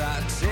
I